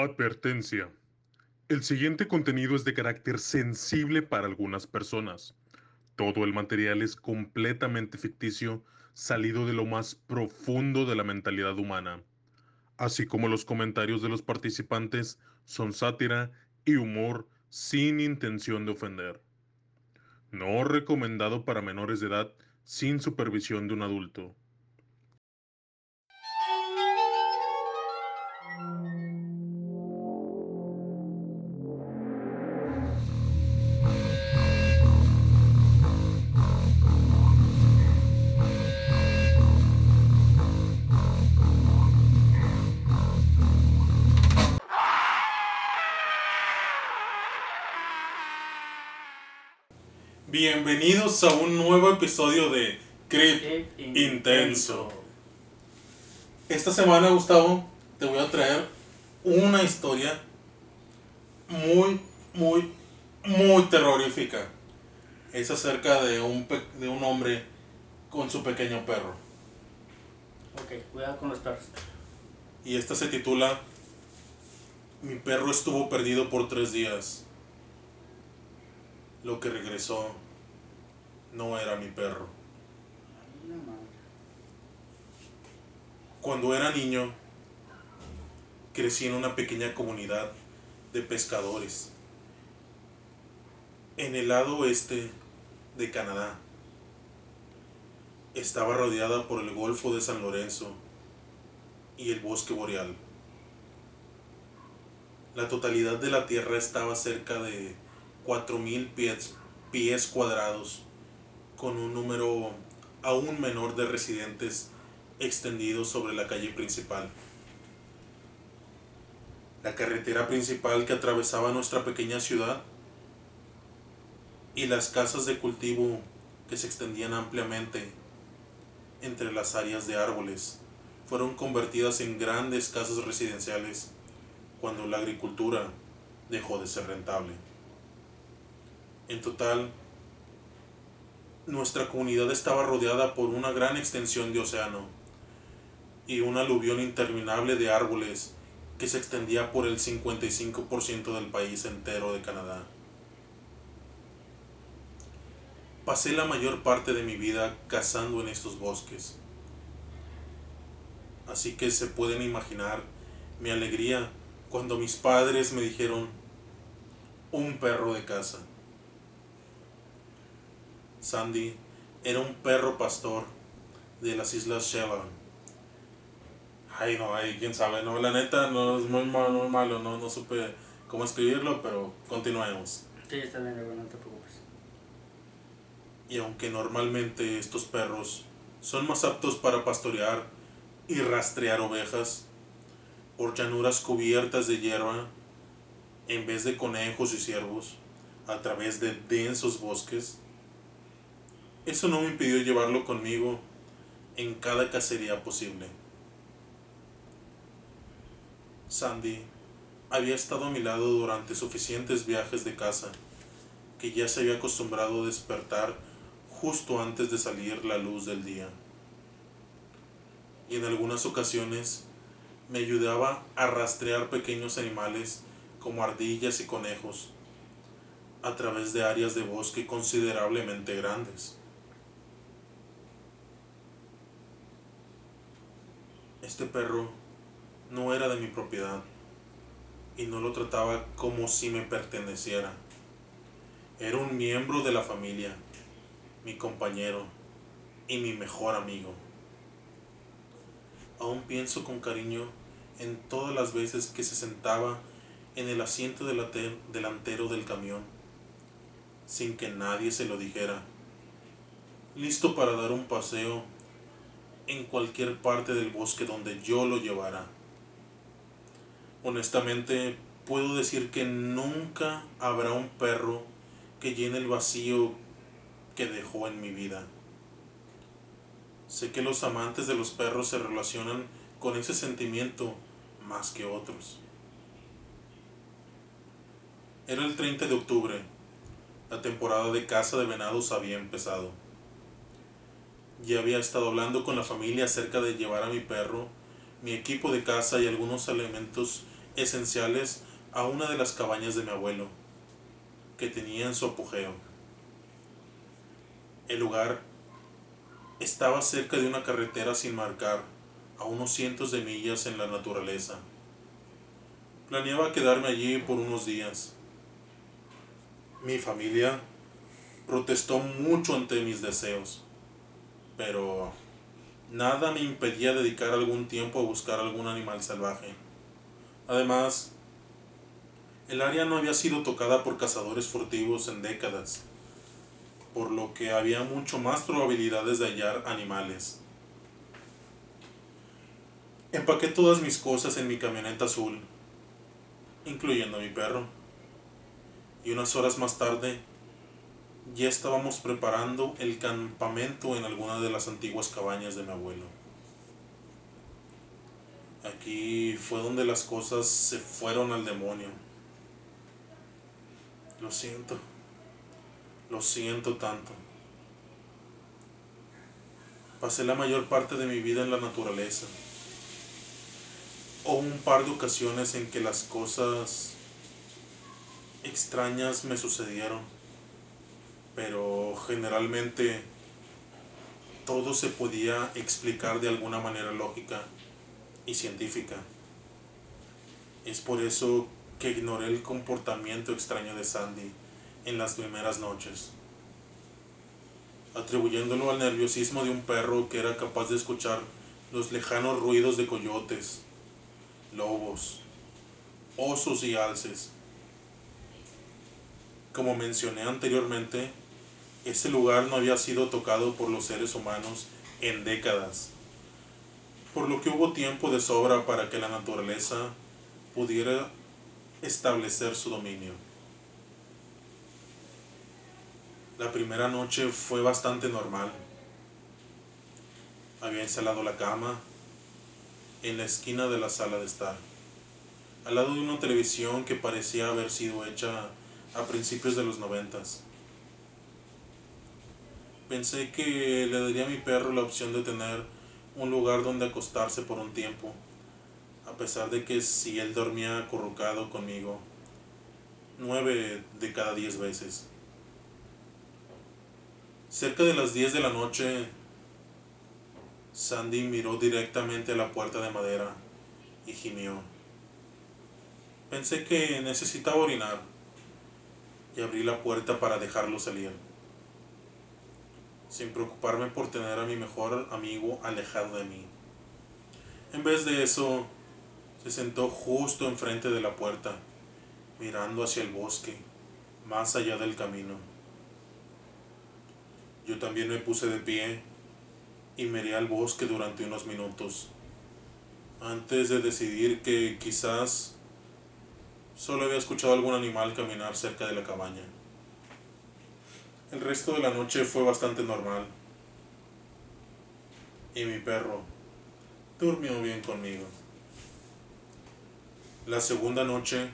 Advertencia. El siguiente contenido es de carácter sensible para algunas personas. Todo el material es completamente ficticio, salido de lo más profundo de la mentalidad humana. Así como los comentarios de los participantes son sátira y humor sin intención de ofender. No recomendado para menores de edad sin supervisión de un adulto. Bienvenidos a un nuevo episodio de Creep Intenso. Esta semana, Gustavo, te voy a traer una historia muy, muy, muy terrorífica. Es acerca de un, pe- de un hombre con su pequeño perro. Ok, cuidado con los perros. Y esta se titula Mi perro estuvo perdido por tres días. Lo que regresó no era mi perro. Cuando era niño, crecí en una pequeña comunidad de pescadores en el lado oeste de Canadá. Estaba rodeada por el Golfo de San Lorenzo y el bosque boreal. La totalidad de la tierra estaba cerca de 4.000 pies, pies cuadrados, con un número aún menor de residentes extendidos sobre la calle principal. La carretera principal que atravesaba nuestra pequeña ciudad y las casas de cultivo que se extendían ampliamente entre las áreas de árboles fueron convertidas en grandes casas residenciales cuando la agricultura dejó de ser rentable. En total, nuestra comunidad estaba rodeada por una gran extensión de océano y un aluvión interminable de árboles que se extendía por el 55% del país entero de Canadá. Pasé la mayor parte de mi vida cazando en estos bosques. Así que se pueden imaginar mi alegría cuando mis padres me dijeron un perro de casa. Sandy era un perro pastor de las Islas Shetland. Ay, no, ay, quién sabe, no, la neta, no es muy malo, muy malo, no, no supe cómo escribirlo, pero continuemos. Sí, está bien, no te preocupes. Y aunque normalmente estos perros son más aptos para pastorear y rastrear ovejas por llanuras cubiertas de hierba, en vez de conejos y ciervos, a través de densos bosques, eso no me impidió llevarlo conmigo en cada cacería posible. Sandy había estado a mi lado durante suficientes viajes de caza que ya se había acostumbrado a despertar justo antes de salir la luz del día. Y en algunas ocasiones me ayudaba a rastrear pequeños animales como ardillas y conejos a través de áreas de bosque considerablemente grandes. Este perro no era de mi propiedad y no lo trataba como si me perteneciera. Era un miembro de la familia, mi compañero y mi mejor amigo. Aún pienso con cariño en todas las veces que se sentaba en el asiento delantero del camión, sin que nadie se lo dijera, listo para dar un paseo en cualquier parte del bosque donde yo lo llevara. Honestamente, puedo decir que nunca habrá un perro que llene el vacío que dejó en mi vida. Sé que los amantes de los perros se relacionan con ese sentimiento más que otros. Era el 30 de octubre. La temporada de caza de venados había empezado. Ya había estado hablando con la familia acerca de llevar a mi perro, mi equipo de caza y algunos elementos esenciales a una de las cabañas de mi abuelo, que tenía en su apogeo. El lugar estaba cerca de una carretera sin marcar, a unos cientos de millas en la naturaleza. Planeaba quedarme allí por unos días. Mi familia protestó mucho ante mis deseos, pero nada me impedía dedicar algún tiempo a buscar algún animal salvaje. Además, el área no había sido tocada por cazadores furtivos en décadas, por lo que había mucho más probabilidades de hallar animales. Empaqué todas mis cosas en mi camioneta azul, incluyendo a mi perro, y unas horas más tarde ya estábamos preparando el campamento en alguna de las antiguas cabañas de mi abuelo. Aquí fue donde las cosas se fueron al demonio. Lo siento. Lo siento tanto. Pasé la mayor parte de mi vida en la naturaleza. Hubo un par de ocasiones en que las cosas extrañas me sucedieron, pero generalmente todo se podía explicar de alguna manera lógica y científica. Es por eso que ignoré el comportamiento extraño de Sandy en las primeras noches, atribuyéndolo al nerviosismo de un perro que era capaz de escuchar los lejanos ruidos de coyotes, lobos, osos y alces. Como mencioné anteriormente, ese lugar no había sido tocado por los seres humanos en décadas, por lo que hubo tiempo de sobra para que la naturaleza pudiera establecer su dominio. La primera noche fue bastante normal. Había instalado la cama en la esquina de la sala de estar, al lado de una televisión que parecía haber sido hecha a principios de los noventas. Pensé que le daría a mi perro la opción de tener un lugar donde acostarse por un tiempo a pesar de que si él dormía acurrucado conmigo nueve de cada diez veces. Cerca de las diez de la noche, Sandy miró directamente a la puerta de madera y gimió. Pensé que necesitaba orinar y abrí la puerta para dejarlo salir, sin preocuparme por tener a mi mejor amigo alejado de mí. En vez de eso, se sentó justo enfrente de la puerta, mirando hacia el bosque, más allá del camino. Yo también me puse de pie y miré al bosque durante unos minutos, antes de decidir que quizás solo había escuchado algún animal caminar cerca de la cabaña. El resto de la noche fue bastante normal. Y mi perro durmió bien conmigo. La segunda noche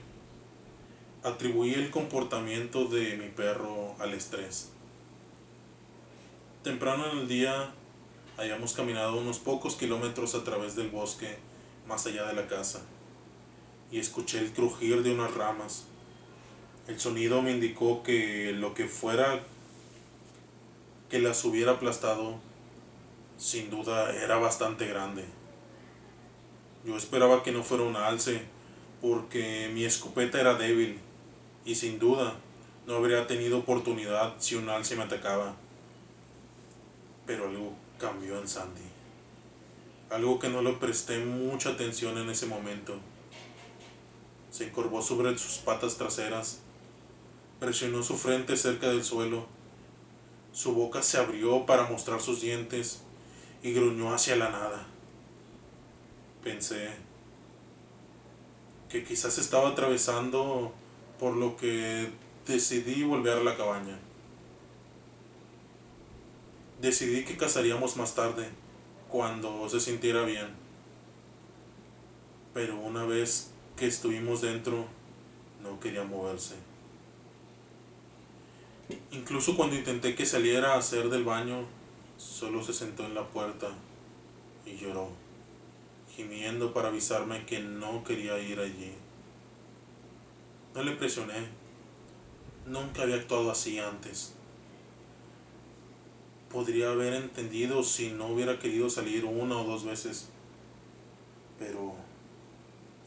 atribuí el comportamiento de mi perro al estrés. Temprano en el día habíamos caminado unos pocos kilómetros a través del bosque más allá de la casa y escuché el crujir de unas ramas. El sonido me indicó que lo que fuera que las hubiera aplastado sin duda era bastante grande. Yo esperaba que no fuera un alce porque mi escopeta era débil y sin duda no habría tenido oportunidad si un alce me atacaba. Pero algo cambió en Sandy. Algo que no le presté mucha atención en ese momento. Se encorvó sobre sus patas traseras, presionó su frente cerca del suelo, su boca se abrió para mostrar sus dientes y gruñó hacia la nada. Pensé, que quizás estaba atravesando por lo que decidí volver a la cabaña. Decidí que cazaríamos más tarde, cuando se sintiera bien. Pero una vez que estuvimos dentro, no quería moverse. Incluso cuando intenté que saliera a hacer del baño, solo se sentó en la puerta y lloró gimiendo para avisarme que no quería ir allí. No le presioné. Nunca había actuado así antes. Podría haber entendido si no hubiera querido salir una o dos veces. Pero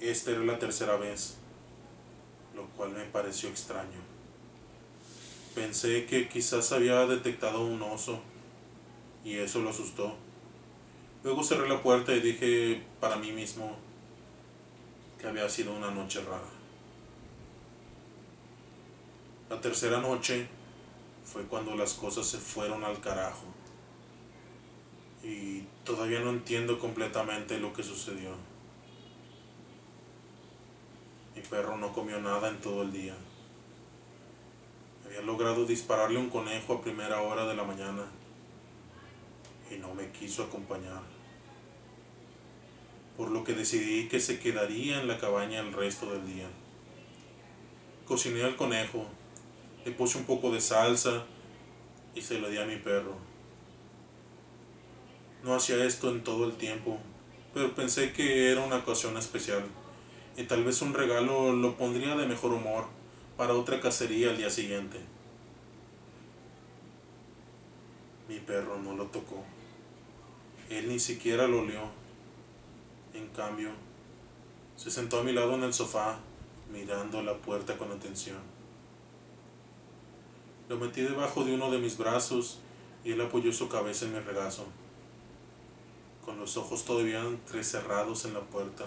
esta era la tercera vez, lo cual me pareció extraño. Pensé que quizás había detectado un oso y eso lo asustó. Luego cerré la puerta y dije para mí mismo que había sido una noche rara. La tercera noche fue cuando las cosas se fueron al carajo. Y todavía no entiendo completamente lo que sucedió. Mi perro no comió nada en todo el día. Había logrado dispararle un conejo a primera hora de la mañana y no me quiso acompañar. Por lo que decidí que se quedaría en la cabaña el resto del día. Cociné al conejo, le puse un poco de salsa y se lo di a mi perro. No hacía esto en todo el tiempo, pero pensé que era una ocasión especial y tal vez un regalo lo pondría de mejor humor para otra cacería al día siguiente. Mi perro no lo tocó. Él ni siquiera lo olió. En cambio, se sentó a mi lado en el sofá, mirando la puerta con atención. Lo metí debajo de uno de mis brazos y él apoyó su cabeza en mi regazo, con los ojos todavía entrecerrados en la puerta.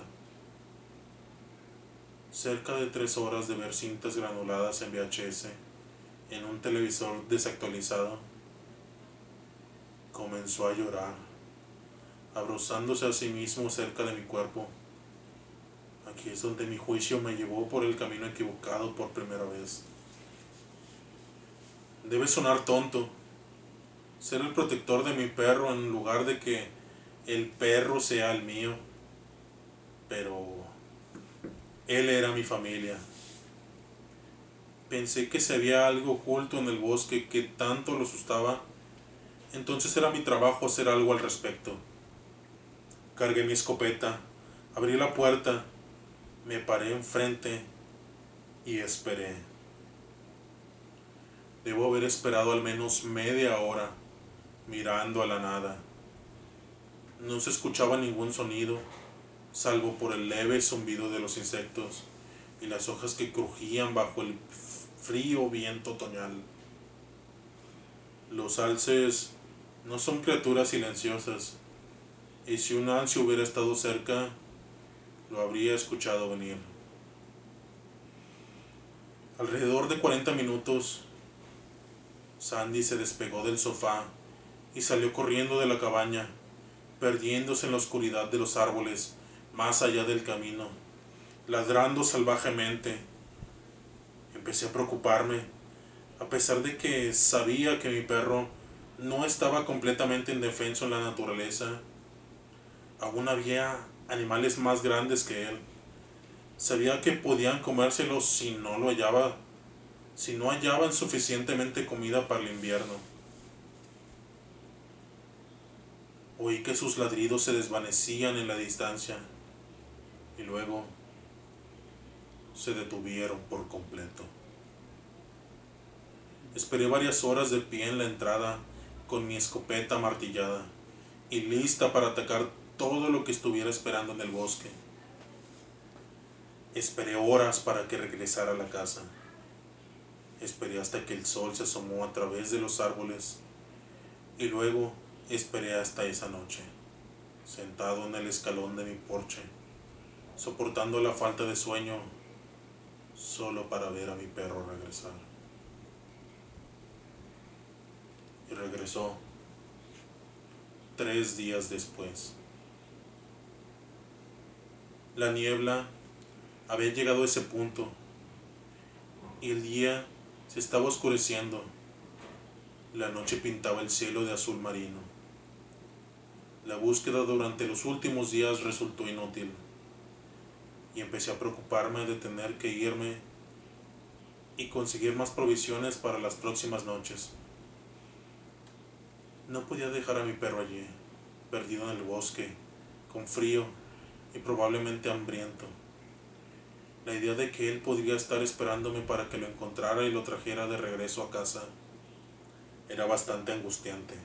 Cerca de tres horas de ver cintas granuladas en VHS en un televisor desactualizado, comenzó a llorar, abrozándose a sí mismo cerca de mi cuerpo. Aquí es donde mi juicio me llevó por el camino equivocado por primera vez. Debe sonar tonto ser el protector de mi perro en lugar de que el perro sea el mío, pero él era mi familia. Pensé que si había algo oculto en el bosque que tanto lo asustaba, entonces era mi trabajo hacer algo al respecto. Cargué mi escopeta, abrí la puerta, me paré enfrente y esperé. Debo haber esperado al menos media hora mirando a la nada. No se escuchaba ningún sonido, salvo por el leve zumbido de los insectos y las hojas que crujían bajo el frío viento otoñal. Los alces no son criaturas silenciosas, y si un alce hubiera estado cerca, lo habría escuchado venir. Alrededor de 40 minutos, Sandy se despegó del sofá y salió corriendo de la cabaña, perdiéndose en la oscuridad de los árboles más allá del camino, ladrando salvajemente. Empecé a preocuparme, a pesar de que sabía que mi perro no estaba completamente indefenso en la naturaleza. Aún había animales más grandes que él. Sabía que podían comérselo si no lo hallaba, si no hallaban suficientemente comida para el invierno. Oí que sus ladridos se desvanecían en la distancia y luego se detuvieron por completo. Esperé varias horas de pie en la entrada con mi escopeta martillada y lista para atacar todo lo que estuviera esperando en el bosque. Esperé horas para que regresara a la casa. Esperé hasta que el sol se asomó a través de los árboles y luego esperé hasta esa noche, sentado en el escalón de mi porche, soportando la falta de sueño solo para ver a mi perro regresar. Y regresó tres días después. La niebla había llegado a ese punto y el día se estaba oscureciendo. La noche pintaba el cielo de azul marino. La búsqueda durante los últimos días resultó inútil y empecé a preocuparme de tener que irme y conseguir más provisiones para las próximas noches. No podía dejar a mi perro allí, perdido en el bosque, con frío y probablemente hambriento. La idea de que él podría estar esperándome para que lo encontrara y lo trajera de regreso a casa era bastante angustiante.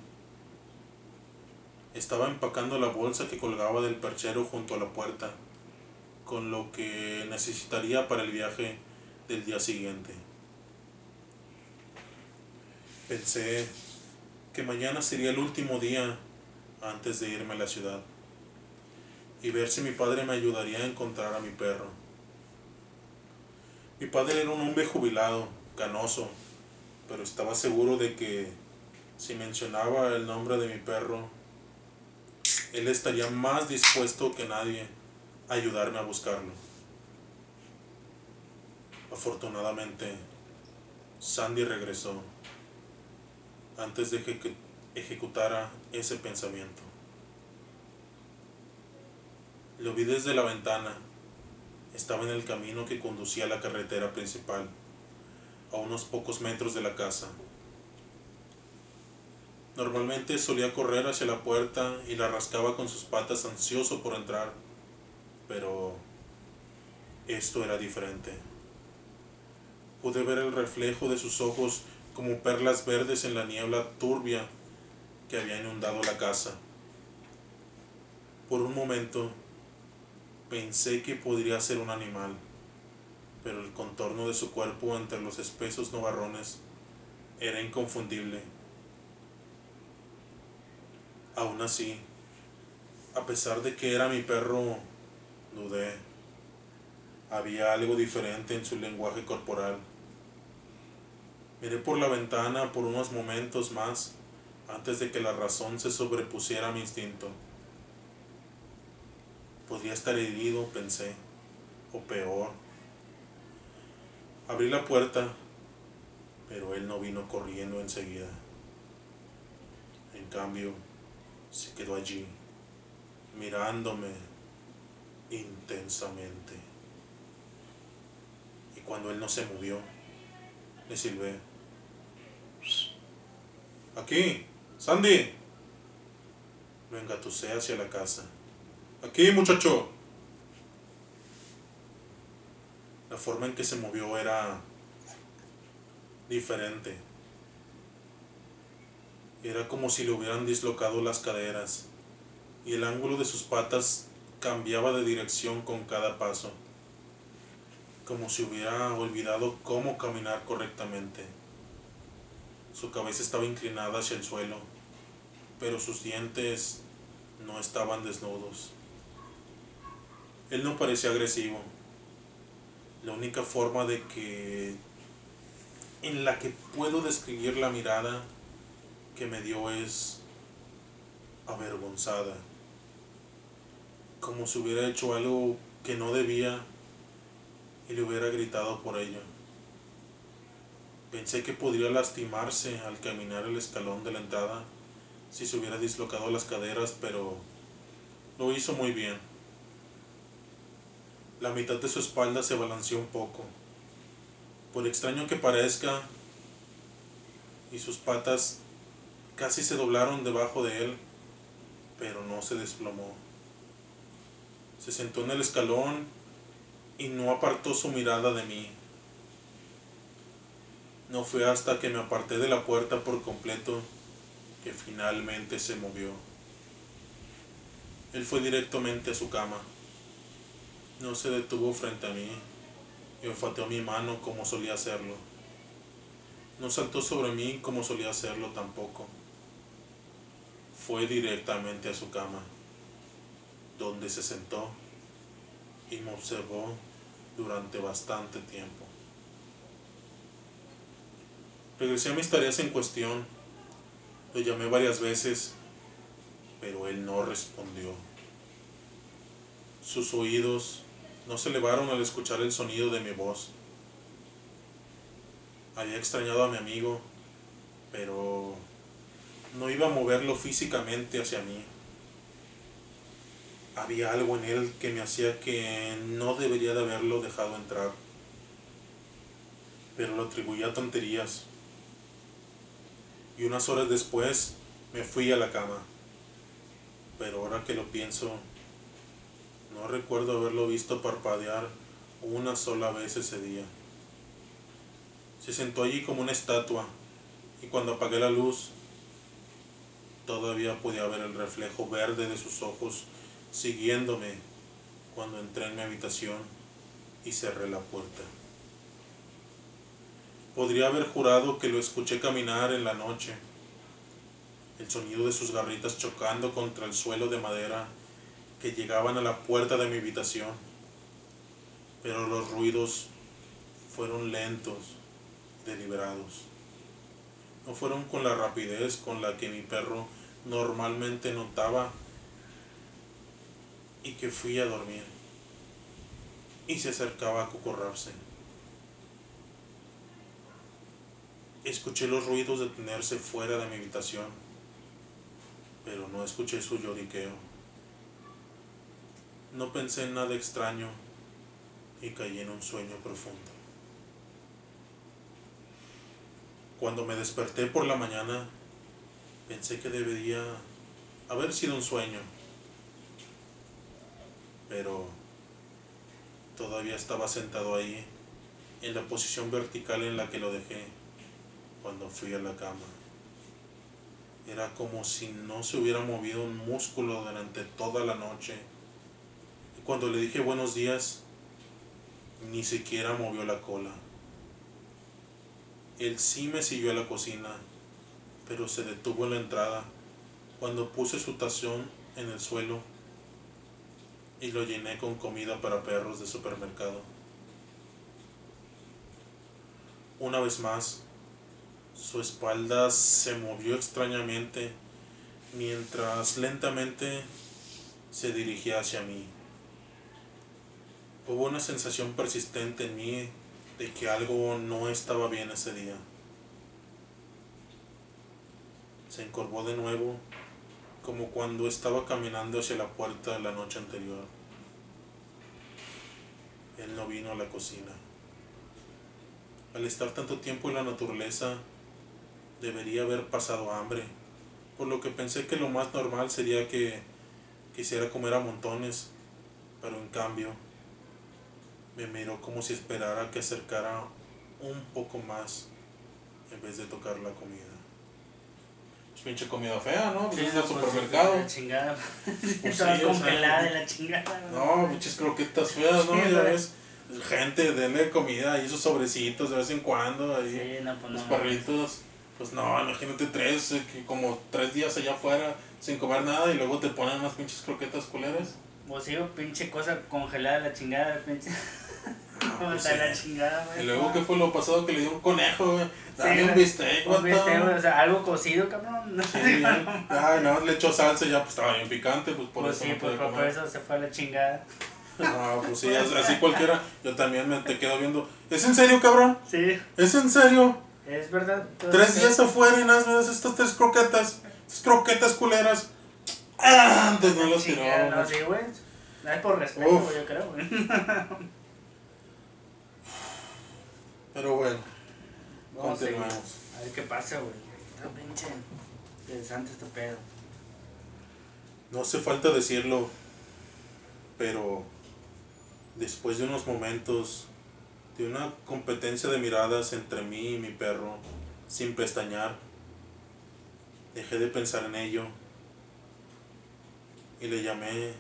Estaba empacando la bolsa que colgaba del perchero junto a la puerta, con lo que necesitaría para el viaje del día siguiente. Pensé que mañana sería el último día antes de irme a la ciudad y ver si mi padre me ayudaría a encontrar a mi perro. Mi padre era un hombre jubilado, canoso, pero estaba seguro de que si mencionaba el nombre de mi perro, él estaría más dispuesto que nadie ayudarme a buscarlo. Afortunadamente, Sandy regresó antes de que ejecutara ese pensamiento. Lo vi desde la ventana. Estaba en el camino que conducía a la carretera principal, a unos pocos metros de la casa. Normalmente solía correr hacia la puerta y la rascaba con sus patas ansioso por entrar, pero esto era diferente. Pude ver el reflejo de sus ojos como perlas verdes en la niebla turbia que había inundado la casa. Por un momento pensé que podría ser un animal, pero el contorno de su cuerpo entre los espesos nubarrones era inconfundible. Aún así, a pesar de que era mi perro, dudé. Había algo diferente en su lenguaje corporal. Miré por la ventana por unos momentos más antes de que la razón se sobrepusiera a mi instinto. Podría estar herido, pensé, o peor. Abrí la puerta, pero él no vino corriendo enseguida. En cambio, se quedó allí, mirándome intensamente. Y cuando él no se movió, le silbé. Aquí, Sandy. Lo engatusé hacia la casa. Aquí, muchacho. La forma en que se movió era diferente. Era como si le hubieran dislocado las caderas y el ángulo de sus patas cambiaba de dirección con cada paso, como si hubiera olvidado cómo caminar correctamente. Su cabeza estaba inclinada hacia el suelo, pero sus dientes no estaban desnudos. Él no parecía agresivo. La única forma de que en la que puedo describir la mirada que me dio es avergonzada. Como si hubiera hecho algo que no debía y le hubiera gritado por ello. Pensé que podría lastimarse al caminar el escalón de la entrada si se hubiera dislocado las caderas, pero lo hizo muy bien. La mitad de su espalda se balanceó un poco. Por extraño que parezca, y sus patas casi se doblaron debajo de él, pero no se desplomó. Se sentó en el escalón y no apartó su mirada de mí. No fue hasta que me aparté de la puerta por completo que finalmente se movió. Él fue directamente a su cama. No se detuvo frente a mí y olfateó mi mano como solía hacerlo. No saltó sobre mí como solía hacerlo tampoco. Fue directamente a su cama, donde se sentó y me observó durante bastante tiempo. Regresé a mis tareas en cuestión. Lo llamé varias veces, pero él no respondió. Sus oídos no se elevaron al escuchar el sonido de mi voz. Había extrañado a mi amigo, pero no iba a moverlo físicamente hacia mí. Había algo en él que me hacía que no debería de haberlo dejado entrar, pero lo atribuía a tonterías y unas horas después me fui a la cama. Pero ahora que lo pienso, no recuerdo haberlo visto parpadear una sola vez ese día. Se sentó allí como una estatua y cuando apagué la luz todavía podía ver el reflejo verde de sus ojos siguiéndome cuando entré en mi habitación y cerré la puerta. Podría haber jurado que lo escuché caminar en la noche, el sonido de sus garritas chocando contra el suelo de madera que llegaban a la puerta de mi habitación, pero los ruidos fueron lentos, deliberados. No fueron con la rapidez con la que mi perro normalmente notaba y que fui a dormir y se acercaba a cocorrarse. Escuché los ruidos detenerse fuera de mi habitación, pero no escuché su lloriqueo. No pensé en nada extraño y caí en un sueño profundo. Cuando me desperté por la mañana, pensé que debería haber sido un sueño, pero todavía estaba sentado ahí, en la posición vertical en la que lo dejé cuando fui a la cama. Era como si no se hubiera movido un músculo durante toda la noche. Y cuando le dije buenos días, ni siquiera movió la cola. Él sí me siguió a la cocina, pero se detuvo en la entrada cuando puse su tazón en el suelo y lo llené con comida para perros de supermercado. Una vez más, su espalda se movió extrañamente mientras lentamente se dirigía hacia mí. Hubo una sensación persistente en mí de que algo no estaba bien ese día. Se encorvó de nuevo, como cuando estaba caminando hacia la puerta la noche anterior. Él no vino a la cocina. Al estar tanto tiempo en la naturaleza, debería haber pasado hambre, por lo que pensé que lo más normal sería que quisiera comer a montones, pero en cambio me miró como si esperara que acercara un poco más en vez de tocar la comida. Pues pinche comida fea, ¿no? Pues Sí, es no, pues, supermercado. La chingada. Pues sí, congelada de la chingada. No, pinches croquetas feas, ¿no? Sí, ya ves, gente, denle comida y esos sobrecitos de vez en cuando ahí. No, pues Los no. perritos, pues no, imagínate tres, eh, que como tres días allá afuera sin comer nada y luego te ponen unas pinches croquetas culeras. Vos sí, pinche cosa congelada de la chingada, pinche. ¿Cómo pues sí. la chingada, güey? Y luego, ¿qué fue lo pasado? Que le dio un conejo, güey. Sí, un güey. bistec, Un bistec, güey, o sea, algo cocido, cabrón. Sí. Ay, no, le echó salsa y ya pues estaba bien picante, pues por pues eso sí, no pues por, comer. eso se fue a la chingada. No, pues sí, así cualquiera. Yo también me te quedo viendo. ¿Es en serio, cabrón? Sí, ¿Es en serio? es verdad. Tres días afuera y nada más estas tres croquetas. Estas croquetas culeras. Ah, antes no las tiraba. No, sí, güey. No es por respeto, Uf. yo creo, güey. Pero bueno, Vamos a seguir. continuemos. A ver qué pasa, güey. Está pinche interesante este pedo. No hace falta decirlo, pero después de unos momentos de una competencia de miradas entre mí y mi perro, sin pestañear, dejé de pensar en ello y le llamé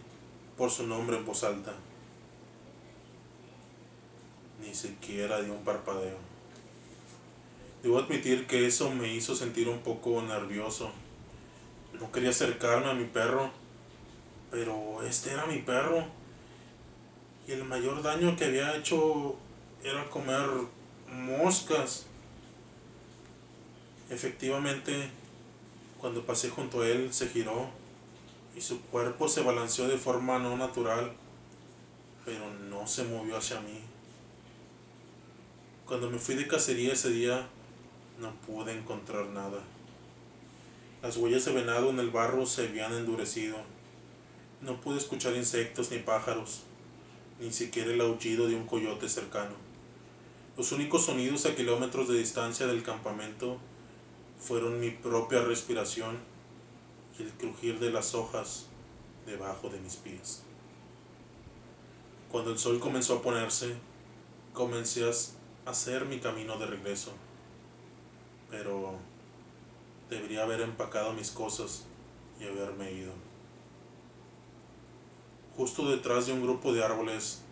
por su nombre en voz alta. Ni siquiera dio un parpadeo. Debo admitir que eso me hizo sentir un poco nervioso. No quería acercarme a mi perro, pero este era mi perro. Y el mayor daño que había hecho era comer moscas. Efectivamente, cuando pasé junto a él, se giró y su cuerpo se balanceó de forma no natural, pero no se movió hacia mí. Cuando me fui de cacería ese día, no pude encontrar nada. Las huellas de venado en el barro se habían endurecido. No pude escuchar insectos ni pájaros, ni siquiera el aullido de un coyote cercano. Los únicos sonidos a kilómetros de distancia del campamento fueron mi propia respiración y el crujir de las hojas debajo de mis pies. Cuando el sol comenzó a ponerse, comencé a hacer mi camino de regreso. Pero debería haber empacado mis cosas y haberme ido. Justo detrás de un grupo de árboles,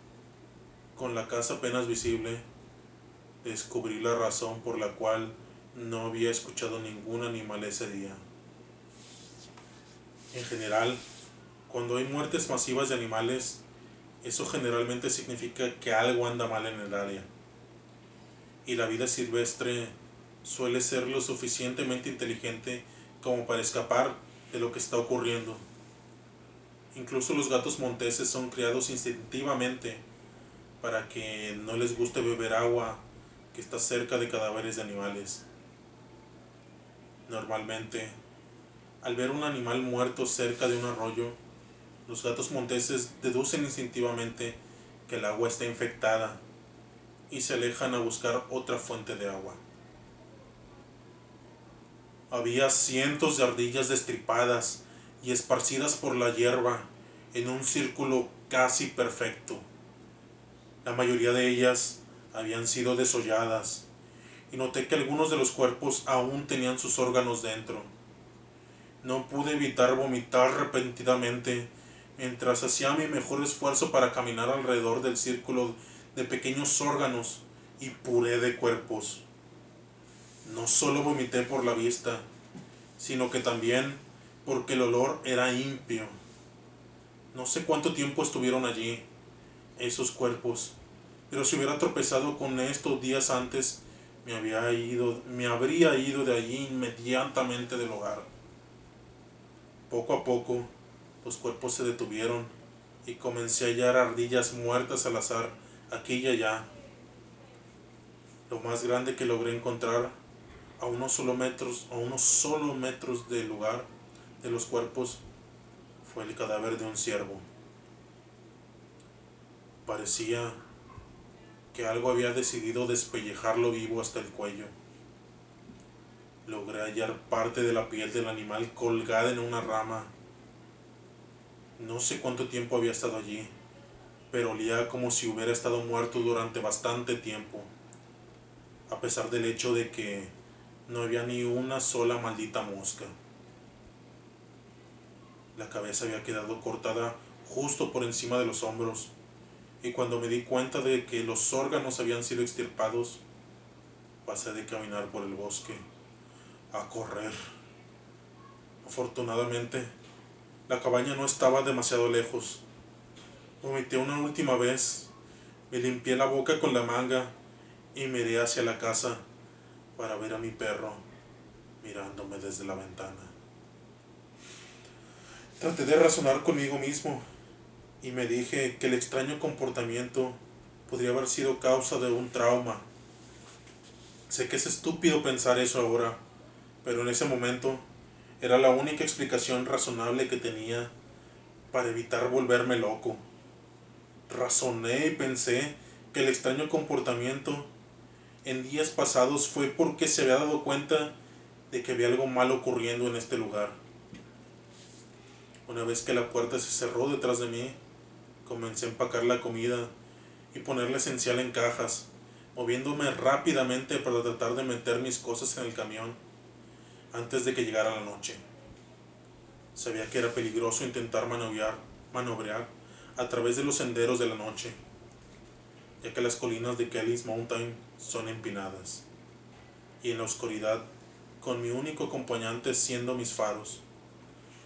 con la casa apenas visible, descubrí la razón por la cual no había escuchado ningún animal ese día. En general, cuando hay muertes masivas de animales, eso generalmente significa que algo anda mal en el área. Y la vida silvestre suele ser lo suficientemente inteligente como para escapar de lo que está ocurriendo. Incluso los gatos monteses son criados instintivamente para que no les guste beber agua que está cerca de cadáveres de animales. Normalmente, al ver un animal muerto cerca de un arroyo, los gatos monteses deducen instintivamente que el agua está infectada y se alejan a buscar otra fuente de agua. Había cientos de ardillas destripadas y esparcidas por la hierba en un círculo casi perfecto. La mayoría de ellas habían sido desolladas y noté que algunos de los cuerpos aún tenían sus órganos dentro. No pude evitar vomitar repentinamente mientras hacía mi mejor esfuerzo para caminar alrededor del círculo de pequeños órganos y puré de cuerpos. No solo vomité por la vista, sino que también porque el olor era impio. No sé cuánto tiempo estuvieron allí, esos cuerpos, pero si hubiera tropezado con estos días antes, me, había ido, me habría ido de allí inmediatamente del hogar. Poco a poco, los cuerpos se detuvieron y comencé a hallar ardillas muertas al azar aquí y allá. Lo más grande que logré encontrar a unos solo metros, a unos solo metros del lugar de los cuerpos fue el cadáver de un ciervo. Parecía que algo había decidido despellejarlo vivo hasta el cuello. Logré hallar parte de la piel del animal colgada en una rama no sé cuánto tiempo había estado allí, pero olía como si hubiera estado muerto durante bastante tiempo, a pesar del hecho de que no había ni una sola maldita mosca. La cabeza había quedado cortada justo por encima de los hombros, y cuando me di cuenta de que los órganos habían sido extirpados, pasé de caminar por el bosque a correr. Afortunadamente, la cabaña no estaba demasiado lejos. Vomité una última vez, me limpié la boca con la manga y miré hacia la casa para ver a mi perro mirándome desde la ventana. Traté de razonar conmigo mismo y me dije que el extraño comportamiento podría haber sido causa de un trauma. Sé que es estúpido pensar eso ahora, pero en ese momento era la única explicación razonable que tenía para evitar volverme loco. Razoné y pensé que el extraño comportamiento en días pasados fue porque se había dado cuenta de que había algo malo ocurriendo en este lugar. Una vez que la puerta se cerró detrás de mí, comencé a empacar la comida y poner la esencial en cajas, moviéndome rápidamente para tratar de meter mis cosas en el camión antes de que llegara la noche. Sabía que era peligroso intentar manobrear, manobrear a través de los senderos de la noche, ya que las colinas de Kelly's Mountain son empinadas, y en la oscuridad, con mi único acompañante siendo mis faros,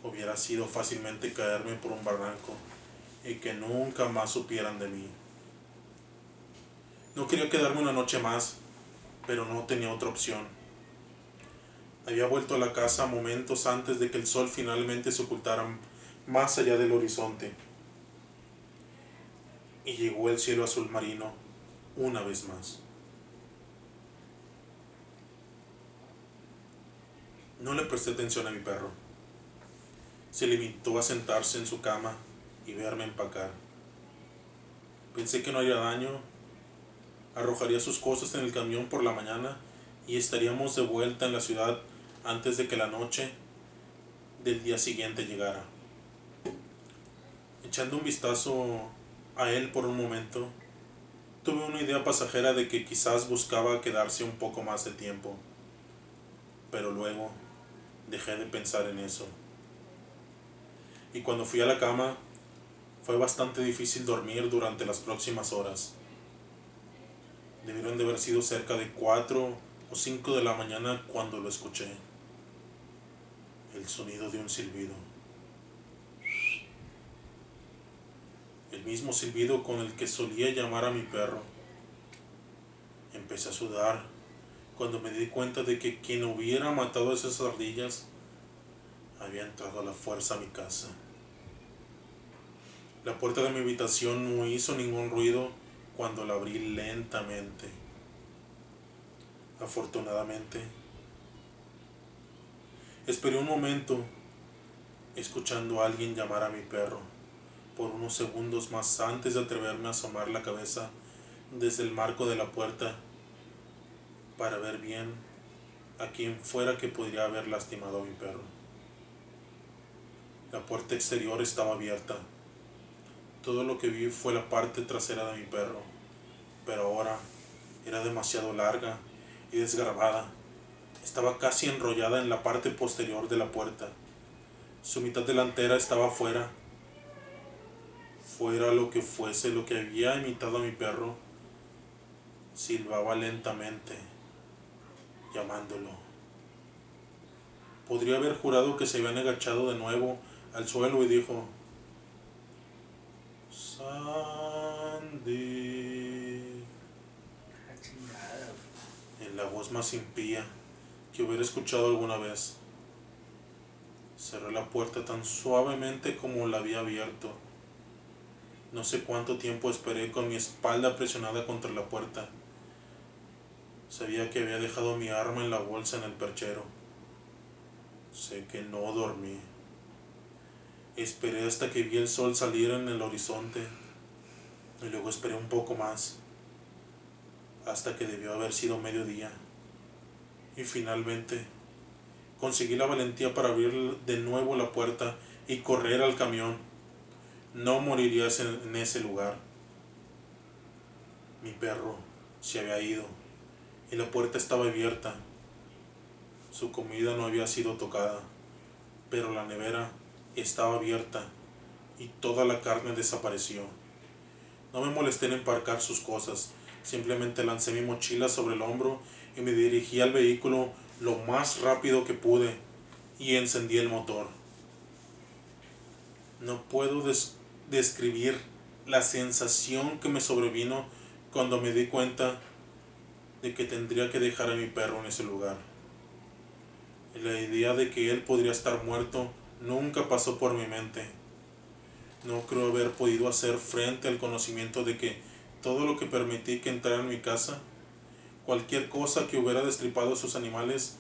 hubiera sido fácilmente caerme por un barranco y que nunca más supieran de mí. No quería quedarme una noche más, pero no tenía otra opción. Había vuelto a la casa momentos antes de que el sol finalmente se ocultara más allá del horizonte. Y llegó el cielo azul marino una vez más. No le presté atención a mi perro. Se limitó a sentarse en su cama y verme empacar. Pensé que no haría daño. Arrojaría sus cosas en el camión por la mañana y estaríamos de vuelta en la ciudad antes de que la noche del día siguiente llegara. Echando un vistazo a él por un momento, tuve una idea pasajera de que quizás buscaba quedarse un poco más de tiempo. Pero luego dejé de pensar en eso. Y cuando fui a la cama, fue bastante difícil dormir durante las próximas horas. Debieron de haber sido cerca de 4 o 5 de la mañana cuando lo escuché. El sonido de un silbido. El mismo silbido con el que solía llamar a mi perro. Empecé a sudar cuando me di cuenta de que quien hubiera matado esas ardillas había entrado a la fuerza a mi casa. La puerta de mi habitación no hizo ningún ruido cuando la abrí lentamente. Afortunadamente, esperé un momento escuchando a alguien llamar a mi perro por unos segundos más antes de atreverme a asomar la cabeza desde el marco de la puerta para ver bien a quien fuera que podría haber lastimado a mi perro. La puerta exterior estaba abierta todo lo que vi fue la parte trasera de mi perro, pero ahora era demasiado larga y desgarbada. Estaba casi enrollada en la parte posterior de la puerta. Su mitad delantera estaba fuera. Fuera lo que fuese lo que había imitado a mi perro, silbaba lentamente, llamándolo. Podría haber jurado que se habían agachado de nuevo al suelo y dijo, Sandy. En la voz más impía que hubiera escuchado alguna vez. Cerré la puerta tan suavemente como la había abierto. No sé cuánto tiempo esperé con mi espalda presionada contra la puerta. Sabía que había dejado mi arma en la bolsa en el perchero. Sé que no dormí. Esperé hasta que vi el sol salir en el horizonte y luego esperé un poco más hasta que debió haber sido mediodía. Y finalmente conseguí la valentía para abrir de nuevo la puerta y correr al camión. No moriría en ese lugar. Mi perro se había ido y la puerta estaba abierta. Su comida no había sido tocada, pero la nevera estaba abierta y toda la carne desapareció. No me molesté en embarcar sus cosas, simplemente lancé mi mochila sobre el hombro y me dirigí al vehículo lo más rápido que pude y encendí el motor. No puedo describir la sensación que me sobrevino cuando me di cuenta de que tendría que dejar a mi perro en ese lugar. La idea de que él podría estar muerto nunca pasó por mi mente. No creo haber podido hacer frente al conocimiento de que todo lo que permití que entrara en mi casa, cualquier cosa que hubiera destripado a sus animales,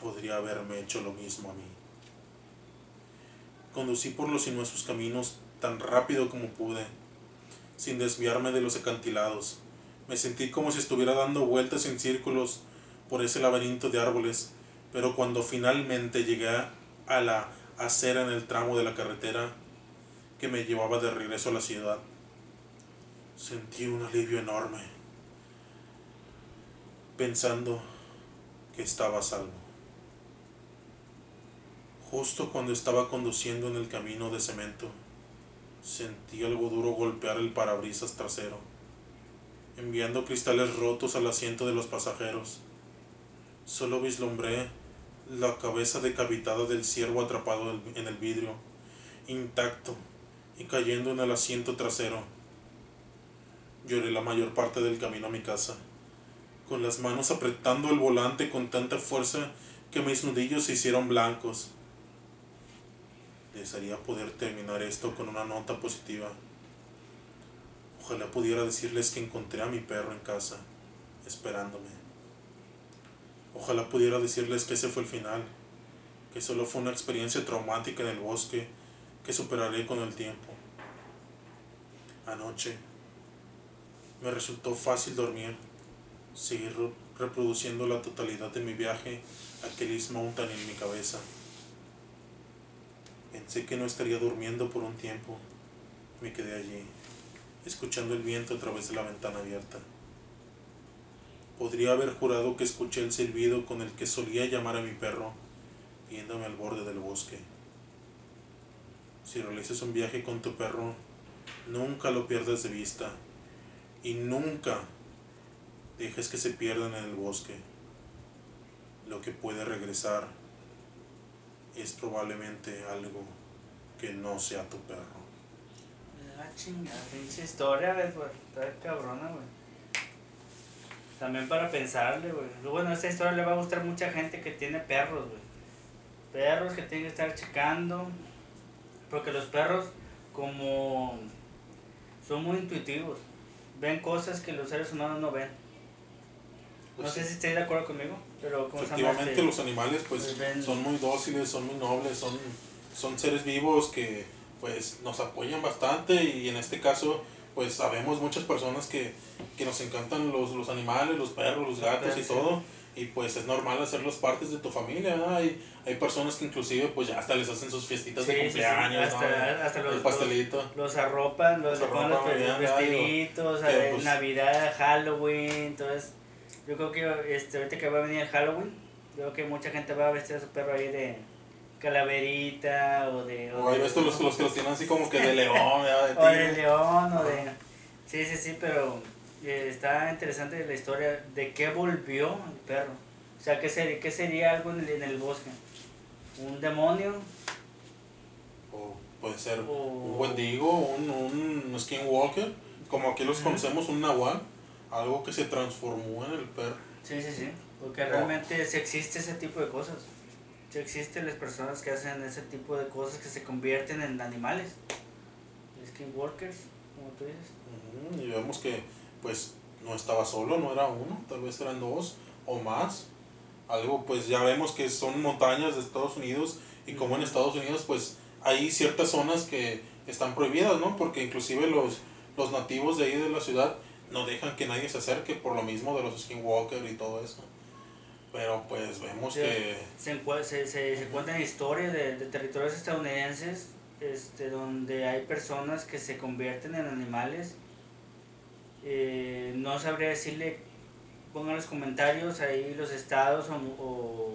podría haberme hecho lo mismo a mí. Conducí por los sinuosos caminos tan rápido como pude, sin desviarme de los acantilados. Me sentí como si estuviera dando vueltas en círculos por ese laberinto de árboles, pero cuando finalmente llegué a la acera en el tramo de la carretera que me llevaba de regreso a la ciudad. Sentí un alivio enorme, pensando que estaba a salvo. Justo cuando estaba conduciendo en el camino de cemento, sentí algo duro golpear el parabrisas trasero, enviando cristales rotos al asiento de los pasajeros. Solo vislumbré la cabeza decapitada del ciervo atrapado en el vidrio, intacto y cayendo en el asiento trasero. Lloré la mayor parte del camino a mi casa, con las manos apretando el volante con tanta fuerza que mis nudillos se hicieron blancos. Desearía poder terminar esto con una nota positiva. Ojalá pudiera decirles que encontré a mi perro en casa, esperándome. Ojalá pudiera decirles que ese fue el final, que solo fue una experiencia traumática en el bosque que superaré con el tiempo. Anoche me resultó fácil dormir, seguir reproduciendo la totalidad de mi viaje a Kelly's Mountain en mi cabeza. Pensé que no estaría durmiendo por un tiempo. Me quedé allí, escuchando el viento a través de la ventana abierta. Podría haber jurado que escuché el silbido con el que solía llamar a mi perro, viéndome al borde del bosque. Si realizas un viaje con tu perro, nunca lo pierdas de vista y nunca dejes que se pierdan en el bosque. Lo que puede regresar es probablemente algo que no sea tu perro. Ah, chingada, pinche historia, güey, pues, está cabrona, güey. También para pensarle, güey. Bueno, esta historia le va a gustar a mucha gente que tiene perros, güey. Perros que tienen que estar checando. Porque los perros, como son muy intuitivos, ven cosas que los seres humanos no ven. No Pues sé si estáis de acuerdo conmigo, pero Efectivamente los animales pues ven- son muy dóciles, son muy nobles, son, son seres vivos que pues nos apoyan bastante y en este caso pues sabemos muchas personas que, que nos encantan los, los animales, los perros, los gatos y Sí. todo y pues es normal hacerlos partes de tu familia, ¿no? hay, hay personas que inclusive pues ya hasta les hacen sus fiestitas Sí, de sí, sí, cumpleaños, hasta- ¿no? hasta los- el pastelito. Los arropan, los, Los los arropan, ya, vestiditos, pues- Navidad, Halloween, entonces yo creo que este, ahorita que va a venir el Halloween, yo creo que mucha gente va a vestir a su perro ahí de calaverita o de... O hay estos los, los que los tienen así como que de león, o de león o de... Sí, sí, sí, pero eh, está interesante la historia de qué volvió el perro. O sea, ¿qué sería, qué sería algo en el, en el bosque? ¿Un demonio? O puede ser O- un wendigo, un, un skinwalker, como aquí los conocemos, un nahual, algo que se transformó en el perro. Sí, sí, sí. Porque Oh. realmente sí existe ese tipo de cosas. Sí existen las personas que hacen ese tipo de cosas que se convierten en animales. Skinwalkers, como tú dices. Ujú, Y vemos que pues no estaba solo, no era uno, tal vez eran dos o más. Algo pues ya vemos que son montañas de Estados Unidos y como en. Estados Unidos pues hay ciertas zonas que están prohibidas, ¿no? Porque inclusive los, los nativos de ahí de la ciudad no dejan que nadie se acerque por lo mismo de los skinwalker y todo eso. Pero pues vemos Sí. que Se, se, se, se cuentan historias de, de territorios estadounidenses este, donde hay personas que se convierten en animales. Eh, no sabría decirle, pongan los comentarios ahí los estados o... o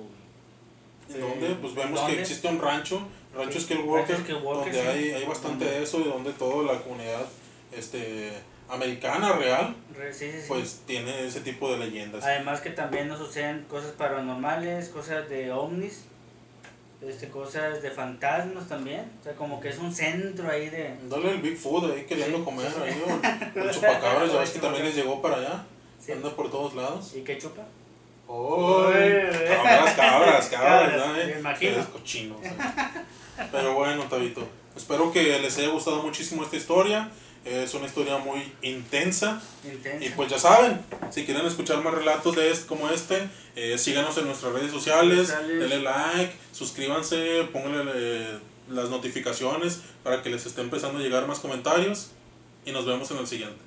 ¿En eh, dónde? Pues vemos ¿dónde? que existe un rancho, Rancho Skywalker, donde sí. hay, hay bastante de eso y donde toda la comunidad este, americana real Re- sí, sí, sí. pues tiene ese tipo de leyendas. Además que también nos suceden cosas paranormales, cosas de ovnis, este, cosas de fantasmas también. O sea, como que es un centro ahí de... Dale el Bigfoot ahí queriendo comer ahí, o el chupacabras, ya ves que también les llegó para allá, anda por todos lados. ¿Y qué chupa? ¡Oh! Cabras, cabras, cabras, Cabras, ¿no, eh? me imagino. Eh. Pero bueno, Tabito, espero que les haya gustado muchísimo esta historia. Es una historia muy intensa. Intensa. Y pues ya saben, si quieren escuchar más relatos de este, como este, eh, síganos en nuestras redes sociales, Sociales. denle like, suscríbanse, pónganle eh, las notificaciones para que les esté empezando a llegar más comentarios y nos vemos en el siguiente.